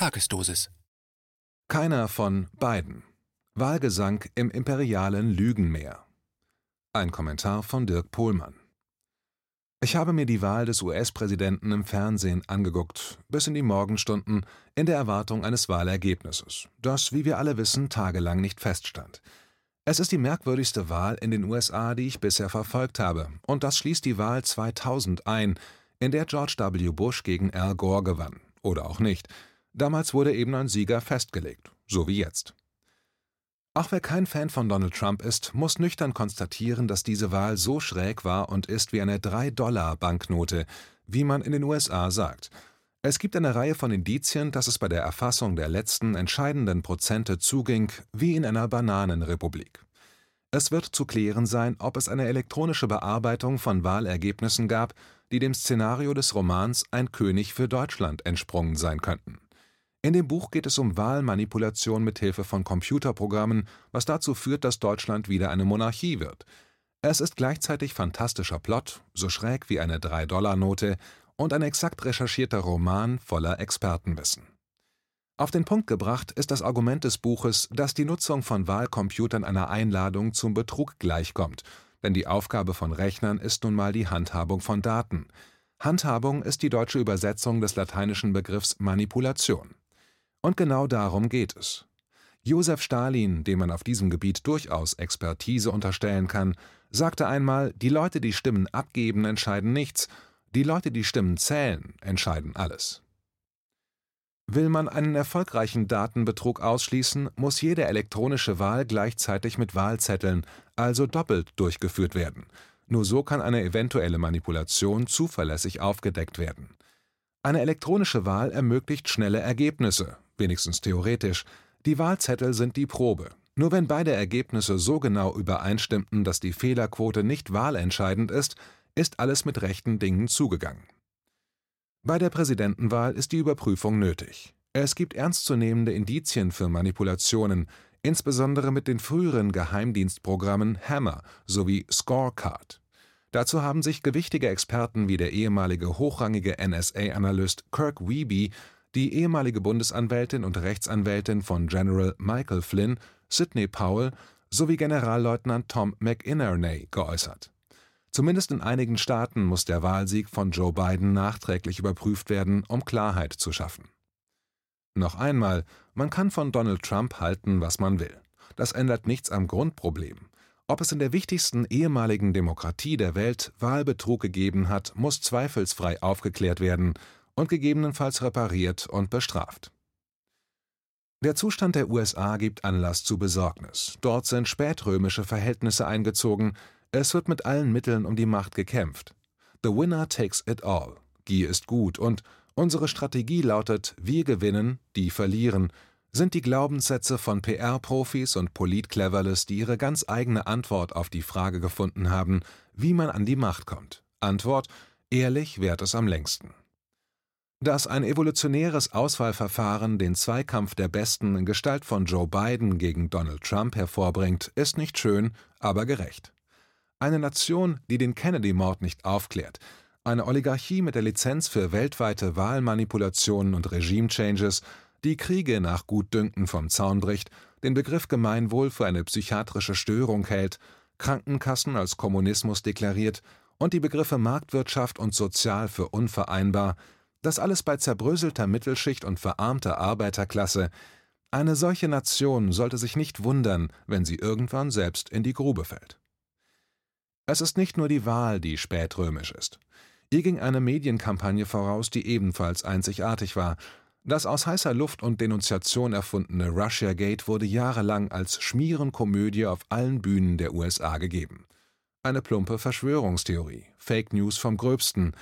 Tagesdosis. Keiner von beiden. Wahlgesang im imperialen Lügenmeer. Ein Kommentar von Dirk Pohlmann. Ich habe mir die Wahl des US-Präsidenten im Fernsehen angeguckt, bis in die Morgenstunden, in der Erwartung eines Wahlergebnisses, das, wie wir alle wissen, tagelang nicht feststand. Es ist die merkwürdigste Wahl in den USA, die ich bisher verfolgt habe, und das schließt die Wahl 2000 ein, in der George W. Bush gegen Al Gore gewann. Oder auch nicht. Damals wurde eben ein Sieger festgelegt, so wie jetzt. Auch wer kein Fan von Donald Trump ist, muss nüchtern konstatieren, dass diese Wahl so schräg war und ist wie eine 3-Dollar-Banknote, wie man in den USA sagt. Es gibt eine Reihe von Indizien, dass es bei der Erfassung der letzten entscheidenden Prozente zuging wie in einer Bananenrepublik. Es wird zu klären sein, ob es eine elektronische Bearbeitung von Wahlergebnissen gab, die dem Szenario des Romans Ein König für Deutschland entsprungen sein könnten. In dem Buch geht es um Wahlmanipulation mit Hilfe von Computerprogrammen, was dazu führt, dass Deutschland wieder eine Monarchie wird. Es ist gleichzeitig fantastischer Plot, so schräg wie eine 3-Dollar-Note, und ein exakt recherchierter Roman voller Expertenwissen. Auf den Punkt gebracht ist das Argument des Buches, dass die Nutzung von Wahlcomputern einer Einladung zum Betrug gleichkommt, denn die Aufgabe von Rechnern ist nun mal die Handhabung von Daten. Handhabung ist die deutsche Übersetzung des lateinischen Begriffs Manipulation. Und genau darum geht es. Josef Stalin, dem man auf diesem Gebiet durchaus Expertise unterstellen kann, sagte einmal, die Leute, die Stimmen abgeben, entscheiden nichts, die Leute, die Stimmen zählen, entscheiden alles. Will man einen erfolgreichen Datenbetrug ausschließen, muss jede elektronische Wahl gleichzeitig mit Wahlzetteln, also doppelt durchgeführt werden. Nur so kann eine eventuelle Manipulation zuverlässig aufgedeckt werden. Eine elektronische Wahl ermöglicht schnelle Ergebnisse, wenigstens theoretisch. Die Wahlzettel sind die Probe. Nur wenn beide Ergebnisse so genau übereinstimmten, dass die Fehlerquote nicht wahlentscheidend ist, ist alles mit rechten Dingen zugegangen. Bei der Präsidentenwahl ist die Überprüfung nötig. Es gibt ernstzunehmende Indizien für Manipulationen, insbesondere mit den früheren Geheimdienstprogrammen Hammer sowie Scorecard. Dazu haben sich gewichtige Experten wie der ehemalige hochrangige NSA-Analyst Kirk Wiebe die ehemalige Bundesanwältin und Rechtsanwältin von General Michael Flynn, Sidney Powell sowie Generalleutnant Tom McInerney geäußert. Zumindest in einigen Staaten muss der Wahlsieg von Joe Biden nachträglich überprüft werden, um Klarheit zu schaffen. Noch einmal, man kann von Donald Trump halten, was man will. Das ändert nichts am Grundproblem. Ob es in der wichtigsten ehemaligen Demokratie der Welt Wahlbetrug gegeben hat, muss zweifelsfrei aufgeklärt werden, und gegebenenfalls repariert und bestraft. Der Zustand der USA gibt Anlass zu Besorgnis. Dort sind spätrömische Verhältnisse eingezogen, es wird mit allen Mitteln um die Macht gekämpft. The winner takes it all. Gier ist gut und unsere Strategie lautet wir gewinnen, die verlieren, sind die Glaubenssätze von PR-Profis und Polit-Cleverless, die ihre ganz eigene Antwort auf die Frage gefunden haben, wie man an die Macht kommt. Antwort: Ehrlich währt es am längsten. Dass ein evolutionäres Auswahlverfahren den Zweikampf der Besten in Gestalt von Joe Biden gegen Donald Trump hervorbringt, ist nicht schön, aber gerecht. Eine Nation, die den Kennedy-Mord nicht aufklärt, eine Oligarchie mit der Lizenz für weltweite Wahlmanipulationen und Regime-Changes, die Kriege nach Gutdünken vom Zaun bricht, den Begriff Gemeinwohl für eine psychiatrische Störung hält, Krankenkassen als Kommunismus deklariert und die Begriffe Marktwirtschaft und Sozial für unvereinbar, das alles bei zerbröselter Mittelschicht und verarmter Arbeiterklasse. Eine solche Nation sollte sich nicht wundern, wenn sie irgendwann selbst in die Grube fällt. Es ist nicht nur die Wahl, die spätrömisch ist. Ihr ging eine Medienkampagne voraus, die ebenfalls einzigartig war. Das aus heißer Luft und Denunziation erfundene Russiagate wurde jahrelang als Schmierenkomödie auf allen Bühnen der USA gegeben. Eine plumpe Verschwörungstheorie, Fake News vom Gröbsten,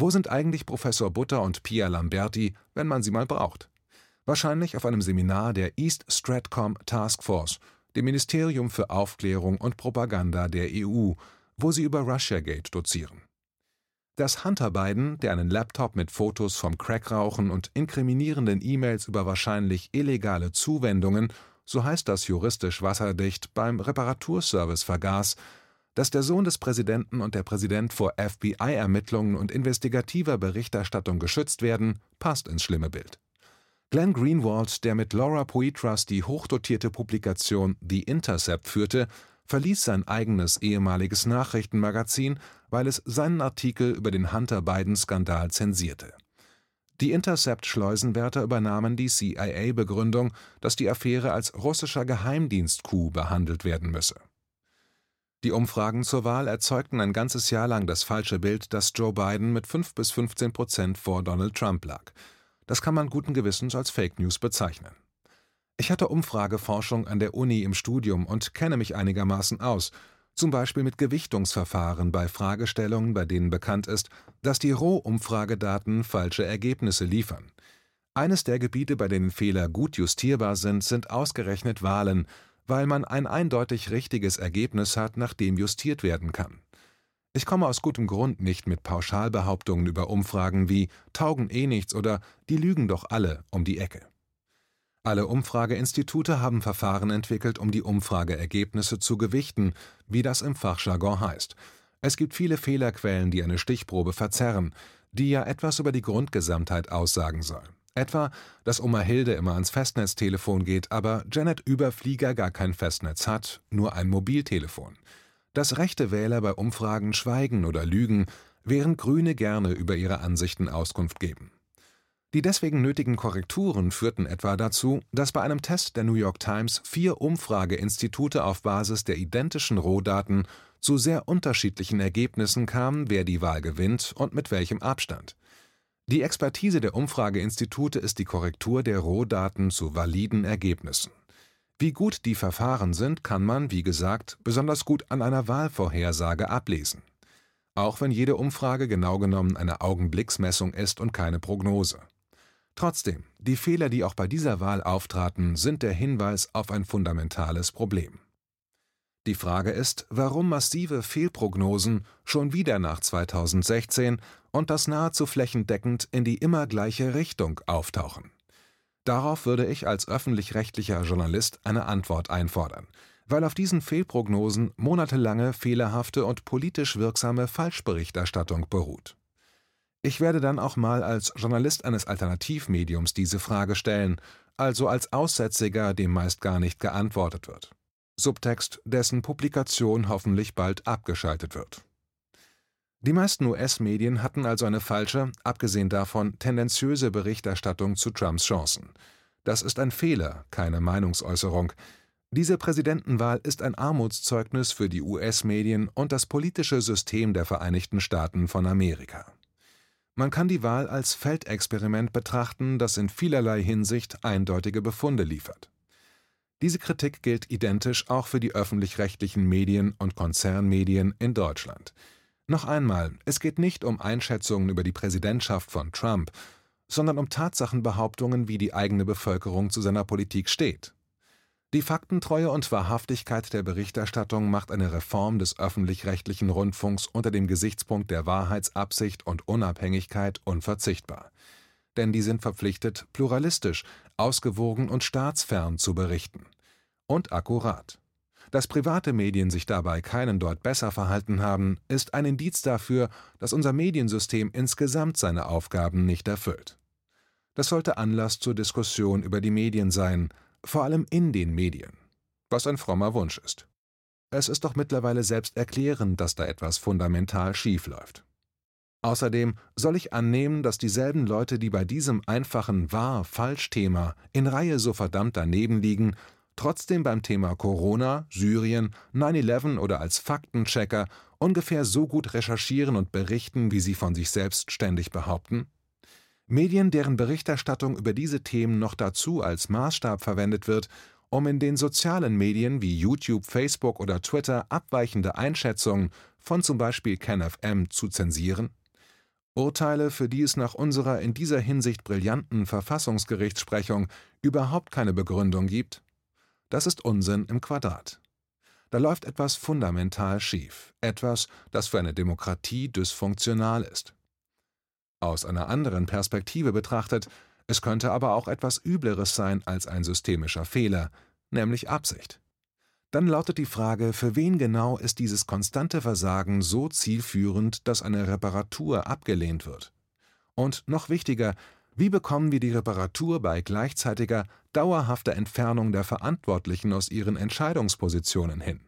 wo sind eigentlich Professor Butter und Pia Lamberti, wenn man sie mal braucht? Wahrscheinlich auf einem Seminar der East Stratcom Task Force, dem Ministerium für Aufklärung und Propaganda der EU, wo sie über Russiagate dozieren. Dass Hunter Biden, der einen Laptop mit Fotos vom Crackrauchen und inkriminierenden E-Mails über wahrscheinlich illegale Zuwendungen, so heißt das juristisch wasserdicht, beim Reparaturservice vergaß, dass der Sohn des Präsidenten und der Präsident vor FBI-Ermittlungen und investigativer Berichterstattung geschützt werden, passt ins schlimme Bild. Glenn Greenwald, der mit Laura Poitras die hochdotierte Publikation The Intercept führte, verließ sein eigenes ehemaliges Nachrichtenmagazin, weil es seinen Artikel über den Hunter-Biden-Skandal zensierte. Die Intercept-Schleusenwärter übernahmen die CIA-Begründung, dass die Affäre als russischer Geheimdienst-Coup behandelt werden müsse. Die Umfragen zur Wahl erzeugten ein ganzes Jahr lang das falsche Bild, dass Joe Biden mit 5 bis 15 Prozent vor Donald Trump lag. Das kann man guten Gewissens als Fake News bezeichnen. Ich hatte Umfrageforschung an der Uni im Studium und kenne mich einigermaßen aus, zum Beispiel mit Gewichtungsverfahren bei Fragestellungen, bei denen bekannt ist, dass die Rohumfragedaten falsche Ergebnisse liefern. Eines der Gebiete, bei denen Fehler gut justierbar sind, sind ausgerechnet Wahlen, weil man ein eindeutig richtiges Ergebnis hat, nach dem justiert werden kann. Ich komme aus gutem Grund nicht mit Pauschalbehauptungen über Umfragen wie taugen eh nichts oder die lügen doch alle um die Ecke. Alle Umfrageinstitute haben Verfahren entwickelt, um die Umfrageergebnisse zu gewichten, wie das im Fachjargon heißt. Es gibt viele Fehlerquellen, die eine Stichprobe verzerren, die ja etwas über die Grundgesamtheit aussagen soll. Etwa, dass Oma Hilde immer ans Festnetztelefon geht, aber Janet Überflieger gar kein Festnetz hat, nur ein Mobiltelefon. Dass rechte Wähler bei Umfragen schweigen oder lügen, während Grüne gerne über ihre Ansichten Auskunft geben. Die deswegen nötigen Korrekturen führten etwa dazu, dass bei einem Test der New York Times vier Umfrageinstitute auf Basis der identischen Rohdaten zu sehr unterschiedlichen Ergebnissen kamen, wer die Wahl gewinnt und mit welchem Abstand. Die Expertise der Umfrageinstitute ist die Korrektur der Rohdaten zu validen Ergebnissen. Wie gut die Verfahren sind, kann man, wie gesagt, besonders gut an einer Wahlvorhersage ablesen. Auch wenn jede Umfrage genau genommen eine Augenblicksmessung ist und keine Prognose. Trotzdem, die Fehler, die auch bei dieser Wahl auftraten, sind der Hinweis auf ein fundamentales Problem. Die Frage ist, warum massive Fehlprognosen schon wieder nach 2016 und das nahezu flächendeckend in die immer gleiche Richtung auftauchen. Darauf würde ich als öffentlich-rechtlicher Journalist eine Antwort einfordern, weil auf diesen Fehlprognosen monatelange fehlerhafte und politisch wirksame Falschberichterstattung beruht. Ich werde dann auch mal als Journalist eines Alternativmediums diese Frage stellen, also als Aussätziger, dem meist gar nicht geantwortet wird. Subtext, dessen Publikation hoffentlich bald abgeschaltet wird. Die meisten US-Medien hatten also eine falsche, abgesehen davon tendenziöse Berichterstattung zu Trumps Chancen. Das ist ein Fehler, keine Meinungsäußerung. Diese Präsidentenwahl ist ein Armutszeugnis für die US-Medien und das politische System der Vereinigten Staaten von Amerika. Man kann die Wahl als Feldexperiment betrachten, das in vielerlei Hinsicht eindeutige Befunde liefert. Diese Kritik gilt identisch auch für die öffentlich-rechtlichen Medien und Konzernmedien in Deutschland. Noch einmal, es geht nicht um Einschätzungen über die Präsidentschaft von Trump, sondern um Tatsachenbehauptungen, wie die eigene Bevölkerung zu seiner Politik steht. Die Faktentreue und Wahrhaftigkeit der Berichterstattung macht eine Reform des öffentlich-rechtlichen Rundfunks unter dem Gesichtspunkt der Wahrheitsabsicht und Unabhängigkeit unverzichtbar. Denn die sind verpflichtet, pluralistisch, ausgewogen und staatsfern zu berichten. Und akkurat. Dass private Medien sich dabei keinen Deut besser verhalten haben, ist ein Indiz dafür, dass unser Mediensystem insgesamt seine Aufgaben nicht erfüllt. Das sollte Anlass zur Diskussion über die Medien sein, vor allem in den Medien, was ein frommer Wunsch ist. Es ist doch mittlerweile selbst erklärend, dass da etwas fundamental schief läuft. Außerdem soll ich annehmen, dass dieselben Leute, die bei diesem einfachen Wahr-Falsch-Thema in Reihe so verdammt daneben liegen, trotzdem beim Thema Corona, Syrien, 9-11 oder als Faktenchecker ungefähr so gut recherchieren und berichten, wie sie von sich selbst ständig behaupten? Medien, deren Berichterstattung über diese Themen noch dazu als Maßstab verwendet wird, um in den sozialen Medien wie YouTube, Facebook oder Twitter abweichende Einschätzungen von zum Beispiel KenFM zu zensieren? Urteile, für die es nach unserer in dieser Hinsicht brillanten Verfassungsgerichtssprechung überhaupt keine Begründung gibt? Das ist Unsinn im Quadrat. Da läuft etwas fundamental schief, etwas, das für eine Demokratie dysfunktional ist. Aus einer anderen Perspektive betrachtet, es könnte aber auch etwas Übleres sein als ein systemischer Fehler, nämlich Absicht. Dann lautet die Frage, für wen genau ist dieses konstante Versagen so zielführend, dass eine Reparatur abgelehnt wird? Und noch wichtiger, Wie bekommen wir die Reparatur bei gleichzeitiger, dauerhafter Entfernung der Verantwortlichen aus ihren Entscheidungspositionen hin?